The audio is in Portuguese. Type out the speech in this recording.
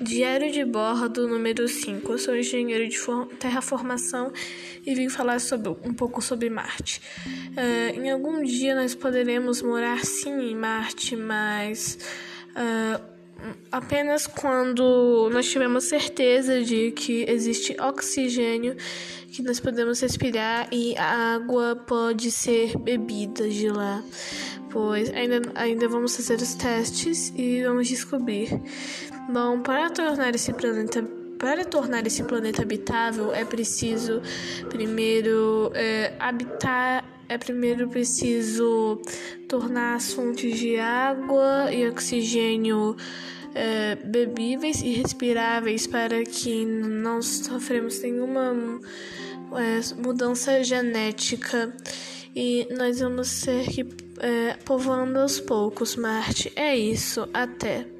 Diário de bordo número 5. Eu sou engenheiro de terraformação e vim falar sobre, um pouco sobre Marte. Uh, em algum dia nós poderemos morar sim em Marte, mas uh, apenas quando nós tivermos certeza de que existe oxigênio que nós podemos respirar e a água pode ser bebida de lá pois ainda, ainda vamos fazer os testes e vamos descobrir. Bom, para tornar esse planeta para tornar esse planeta habitável é preciso primeiro é, habitar é primeiro preciso tornar as fontes de água e oxigênio é, bebíveis e respiráveis para que não sofremos nenhuma é, mudança genética e nós vamos ser é, povoando aos poucos Marte. É isso, até.